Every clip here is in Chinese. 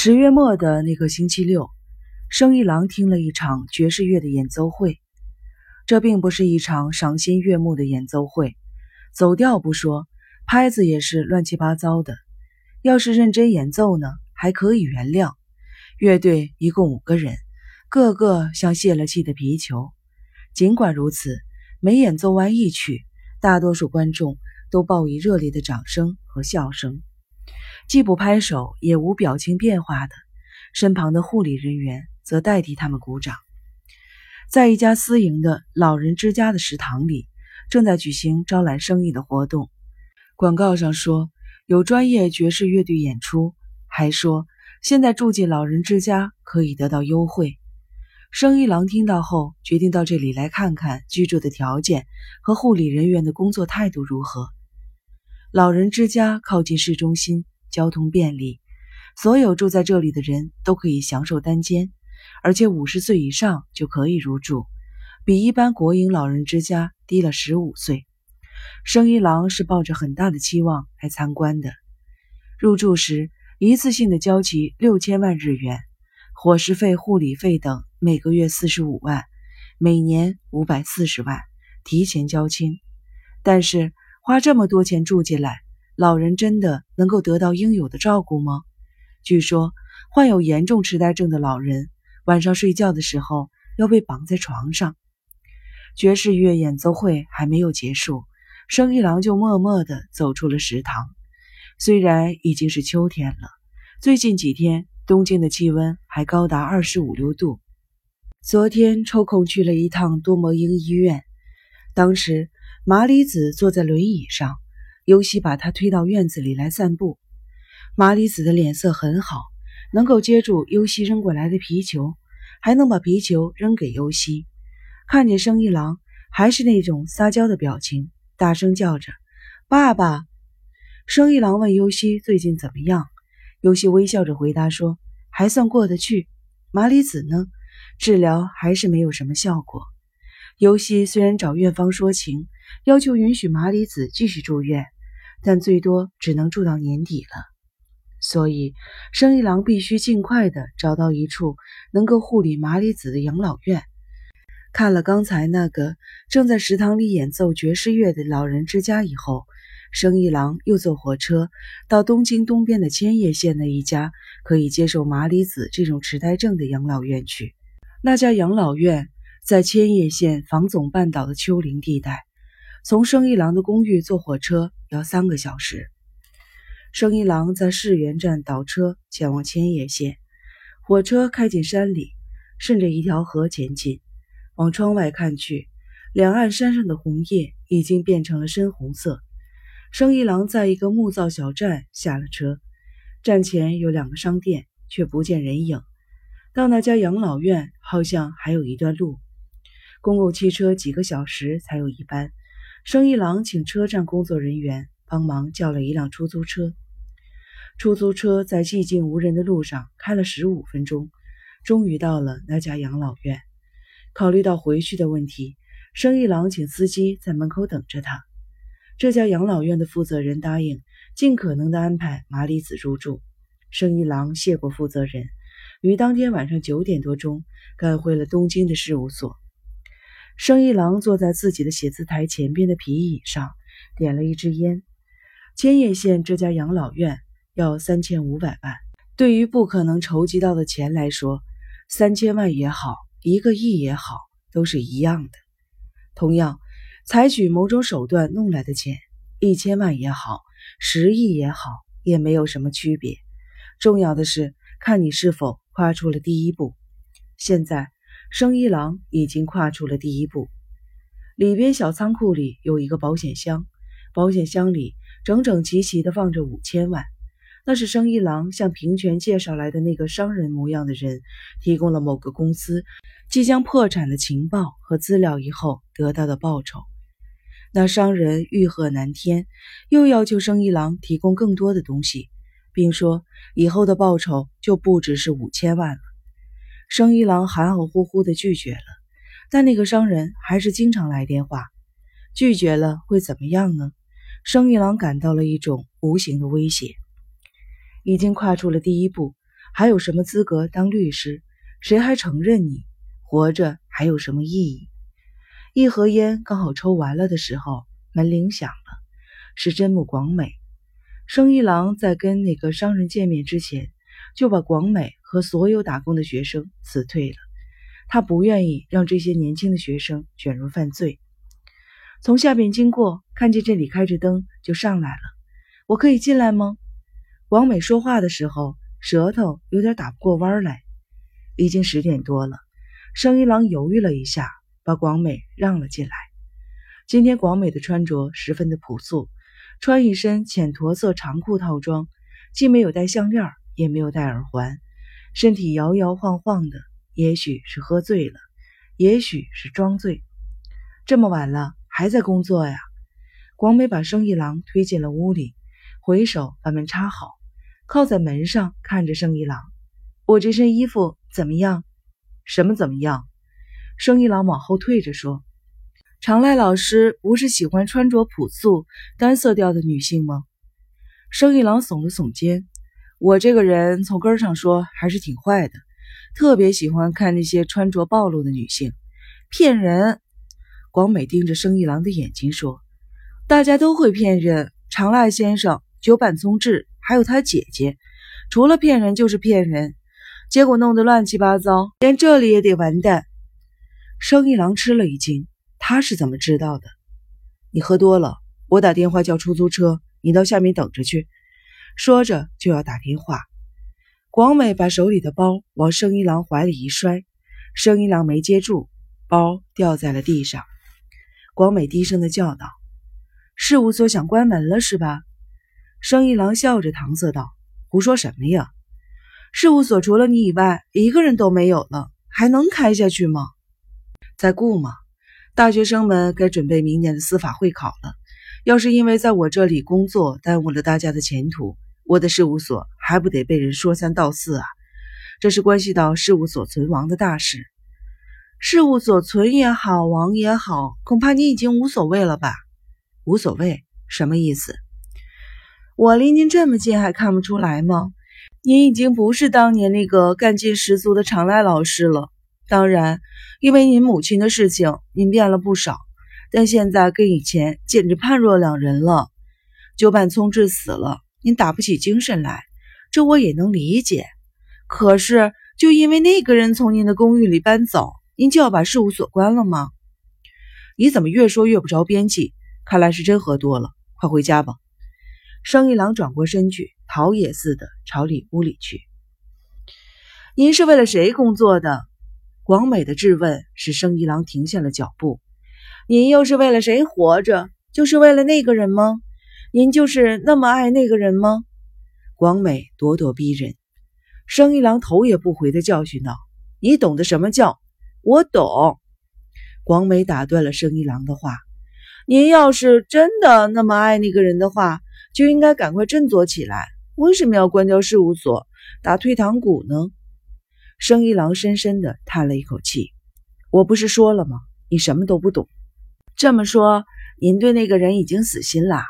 十月末的那个星期六，生一郎听了一场爵士乐的演奏会。这并不是一场赏心悦目的演奏会，走调不说，拍子也是乱七八糟的。要是认真演奏呢，还可以原谅。乐队一共五个人，个个像泄了气的皮球。尽管如此，每演奏完一曲，大多数观众都报以热烈的掌声和笑声。既不拍手，也无表情变化的，身旁的护理人员则代替他们鼓掌。在一家私营的老人之家的食堂里，正在举行招揽生意的活动。广告上说有专业爵士乐队演出，还说现在住进老人之家可以得到优惠。生意郎听到后，决定到这里来看看居住的条件和护理人员的工作态度如何。老人之家靠近市中心。交通便利，所有住在这里的人都可以享受单间，而且五十岁以上就可以入住，比一般国营老人之家低了十五岁。生一郎是抱着很大的期望来参观的。入住时一次性的交齐六千万日元，伙食费、护理费等每个月四十五万，每年五百四十万，提前交清。但是花这么多钱住进来。老人真的能够得到应有的照顾吗？据说患有严重痴呆症的老人晚上睡觉的时候要被绑在床上。爵士乐演奏会还没有结束，生一郎就默默地走出了食堂。虽然已经是秋天了，最近几天东京的气温还高达二十五六度。昨天抽空去了一趟多摩英医院，当时麻里子坐在轮椅上。尤西把他推到院子里来散步。麻里子的脸色很好，能够接住尤西扔过来的皮球，还能把皮球扔给尤西。看见生一郎，还是那种撒娇的表情，大声叫着：“爸爸！”生一郎问尤西最近怎么样，尤西微笑着回答说：“还算过得去。”麻里子呢？治疗还是没有什么效果。尤西虽然找院方说情，要求允许麻里子继续住院。但最多只能住到年底了，所以生一郎必须尽快的找到一处能够护理麻里子的养老院。看了刚才那个正在食堂里演奏爵士乐的老人之家以后，生一郎又坐火车到东京东边的千叶县的一家可以接受麻里子这种痴呆症的养老院去。那家养老院在千叶县房总半岛的丘陵地带。从生一郎的公寓坐火车要三个小时。生一郎在世园站倒车前往千叶县，火车开进山里，顺着一条河前进。往窗外看去，两岸山上的红叶已经变成了深红色。生一郎在一个木造小站下了车，站前有两个商店，却不见人影。到那家养老院好像还有一段路，公共汽车几个小时才有一班。生一郎请车站工作人员帮忙叫了一辆出租车。出租车在寂静无人的路上开了十五分钟，终于到了那家养老院。考虑到回去的问题，生一郎请司机在门口等着他。这家养老院的负责人答应尽可能的安排麻里子入住。生一郎谢过负责人，于当天晚上九点多钟赶回了东京的事务所。生一郎坐在自己的写字台前边的皮椅上，点了一支烟。千叶县这家养老院要三千五百万，对于不可能筹集到的钱来说，三千万也好，一个亿也好，都是一样的。同样，采取某种手段弄来的钱，一千万也好，十亿也好，也没有什么区别。重要的是看你是否跨出了第一步。现在。生一郎已经跨出了第一步。里边小仓库里有一个保险箱，保险箱里整整齐齐地放着五千万。那是生一郎向平泉介绍来的那个商人模样的人提供了某个公司即将破产的情报和资料以后得到的报酬。那商人欲壑难填，又要求生一郎提供更多的东西，并说以后的报酬就不只是五千万了。生一郎含含糊糊地拒绝了，但那个商人还是经常来电话。拒绝了会怎么样呢？生一郎感到了一种无形的威胁。已经跨出了第一步，还有什么资格当律师？谁还承认你活着还有什么意义？一盒烟刚好抽完了的时候，门铃响了，是真木广美。生一郎在跟那个商人见面之前，就把广美和所有打工的学生辞退了。他不愿意让这些年轻的学生卷入犯罪。从下边经过，看见这里开着灯，就上来了。我可以进来吗？广美说话的时候，舌头有点打不过弯来。已经十点多了，生一郎犹豫了一下，把广美让了进来。今天广美的穿着十分的朴素。穿一身浅驼色长裤套装，既没有戴项链，也没有戴耳环，身体摇摇晃晃的，也许是喝醉了，也许是装醉。这么晚了还在工作呀？广美把生意郎推进了屋里，回手把门插好，靠在门上看着生意郎：“我这身衣服怎么样？什么怎么样？”生意郎往后退着说。常濑老师不是喜欢穿着朴素、单色调的女性吗？生一郎耸了耸肩。我这个人从根上说还是挺坏的，特别喜欢看那些穿着暴露的女性。骗人！广美盯着生一郎的眼睛说：“大家都会骗人。长濑先生、久坂聪志还有他姐姐，除了骗人就是骗人，结果弄得乱七八糟，连这里也得完蛋。”生一郎吃了一惊。他是怎么知道的？你喝多了，我打电话叫出租车，你到下面等着去。说着就要打电话。广美把手里的包往生一郎怀里一摔，生一郎没接住，包掉在了地上。广美低声的叫道：“事务所想关门了是吧？”生一郎笑着搪塞道：“胡说什么呀？事务所除了你以外，一个人都没有了，还能开下去吗？在顾吗？”大学生们该准备明年的司法会考了。要是因为在我这里工作耽误了大家的前途，我的事务所还不得被人说三道四啊？这是关系到事务所存亡的大事。事务所存也好，亡也好，恐怕你已经无所谓了吧？无所谓？什么意思？我离您这么近还看不出来吗？您已经不是当年那个干劲十足的常来老师了。当然，因为您母亲的事情，您变了不少，但现在跟以前简直判若两人了。久坂聪志死了，您打不起精神来，这我也能理解。可是，就因为那个人从您的公寓里搬走，您就要把事务所关了吗？你怎么越说越不着边际？看来是真喝多了，快回家吧。生一郎转过身去，逃也似的朝里屋里去。您是为了谁工作的？广美的质问使生一郎停下了脚步。您又是为了谁活着？就是为了那个人吗？您就是那么爱那个人吗？广美咄咄逼人。生一郎头也不回地教训道：“你懂得什么叫？我懂。”广美打断了生一郎的话：“您要是真的那么爱那个人的话，就应该赶快振作起来。为什么要关掉事务所，打退堂鼓呢？”生一郎深深地叹了一口气：“我不是说了吗？你什么都不懂。这么说，您对那个人已经死心了？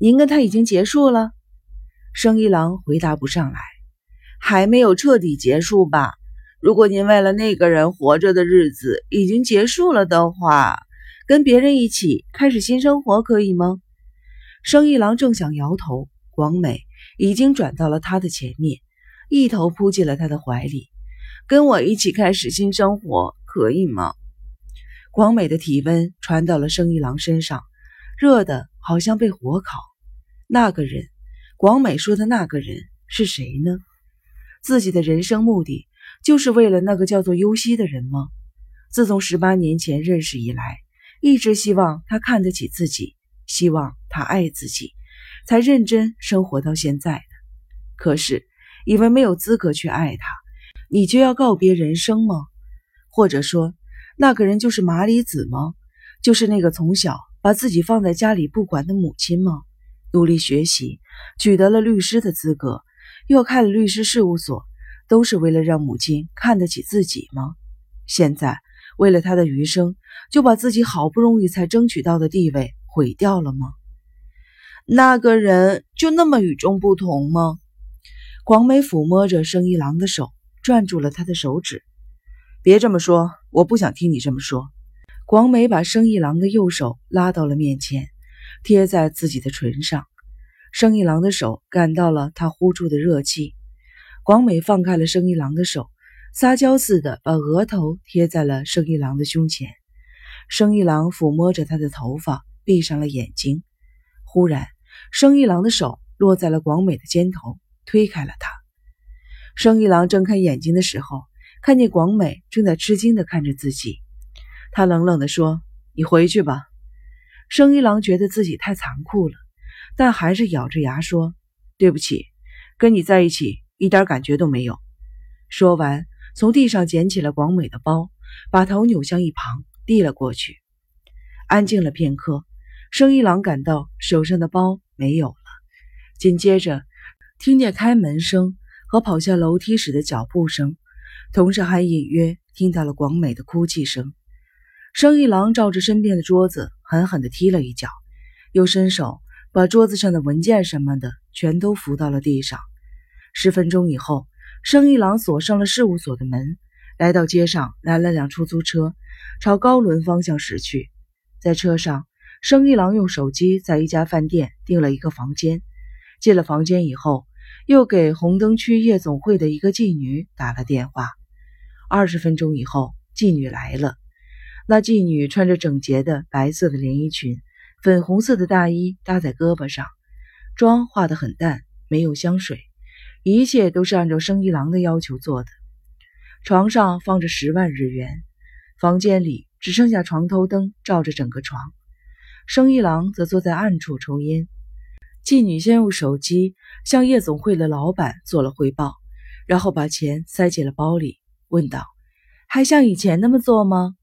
您跟他已经结束了？”生一郎回答不上来：“还没有彻底结束吧？如果您为了那个人活着的日子已经结束了的话，跟别人一起开始新生活可以吗？”生一郎正想摇头，广美已经转到了他的前面，一头扑进了他的怀里。跟我一起开始新生活，可以吗？广美的体温传到了生一郎身上，热的好像被火烤。那个人，广美说的那个人是谁呢？自己的人生目的就是为了那个叫做优希的人吗？自从十八年前认识以来，一直希望他看得起自己，希望他爱自己，才认真生活到现在的。可是，以为没有资格去爱他。你就要告别人生吗？或者说，那个人就是麻里子吗？就是那个从小把自己放在家里不管的母亲吗？努力学习，取得了律师的资格，又开了律师事务所，都是为了让母亲看得起自己吗？现在为了他的余生，就把自己好不容易才争取到的地位毁掉了吗？那个人就那么与众不同吗？广美抚摸着生一郎的手，攥住了他的手指。别这么说，我不想听你这么说。广美把生一郎的右手拉到了面前，贴在自己的唇上。生一郎的手感到了他呼出的热气。广美放开了生一郎的手，撒娇似的把额头贴在了生一郎的胸前。生一郎抚摸着他的头发，闭上了眼睛。忽然，生一郎的手落在了广美的肩头。推开了他，生一郎睁开眼睛的时候，看见广美正在吃惊地看着自己。他冷冷地说：“你回去吧。”生一郎觉得自己太残酷了，但还是咬着牙说：“对不起，跟你在一起一点感觉都没有。”说完，从地上捡起了广美的包，把头扭向一旁，递了过去。安静了片刻，生一郎感到手上的包没有了，紧接着。听见开门声和跑下楼梯时的脚步声，同时还隐约听到了广美的哭泣声。生一郎照着身边的桌子狠狠地踢了一脚，又伸手把桌子上的文件什么的全都扶到了地上。十分钟以后，生一郎锁上了事务所的门，来到街上拦了辆出租车，朝高伦方向驶去。在车上，生一郎用手机在一家饭店订了一个房间。进了房间以后。又给红灯区夜总会的一个妓女打了电话。二十分钟以后，妓女来了。那妓女穿着整洁的白色的连衣裙，粉红色的大衣搭在胳膊上，妆化得很淡，没有香水，一切都是按照生一郎的要求做的。床上放着十万日元，房间里只剩下床头灯照着整个床，生一郎则坐在暗处抽烟。妓女先用手机向夜总会的老板做了汇报，然后把钱塞进了包里，问道：“还像以前那么做吗？”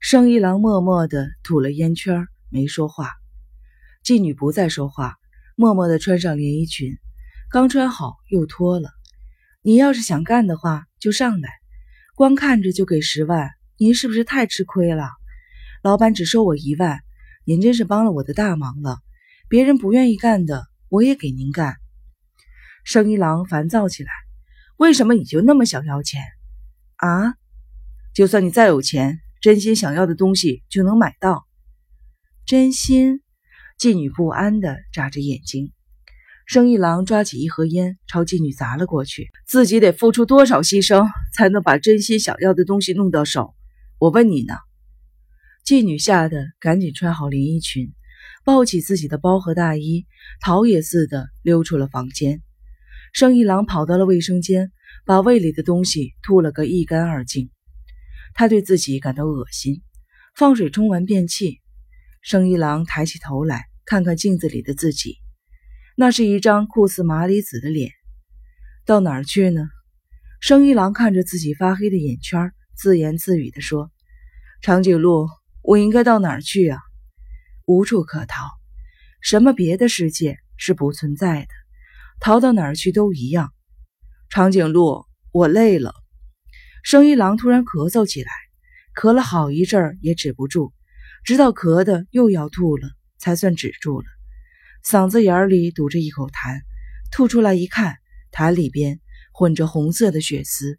生一郎默默地吐了烟圈，没说话。妓女不再说话，默默地穿上连衣裙，刚穿好又脱了。你要是想干的话，就上来。光看着就给十万，您是不是太吃亏了？老板只收我一万，您真是帮了我的大忙了。别人不愿意干的，我也给您干。生一郎烦躁起来，为什么你就那么想要钱啊？就算你再有钱，真心想要的东西就能买到？真心？妓女不安地眨着眼睛。生意郎抓起一盒烟，朝妓女砸了过去。自己得付出多少牺牲，才能把真心想要的东西弄到手？我问你呢。妓女吓得赶紧穿好连衣裙。抱起自己的包和大衣，逃也似的溜出了房间。生一郎跑到了卫生间，把胃里的东西吐了个一干二净。他对自己感到恶心，放水冲完便器。生一郎抬起头来看看镜子里的自己，那是一张酷似麻里子的脸。到哪儿去呢？生一郎看着自己发黑的眼圈，自言自语地说：“长颈鹿，我应该到哪儿去啊？”无处可逃，什么别的世界是不存在的？逃到哪儿去都一样。长颈鹿，我累了。生一郎突然咳嗽起来，咳了好一阵儿也止不住，直到咳的又要吐了，才算止住了。嗓子眼里堵着一口痰，吐出来一看，痰里边混着红色的血丝。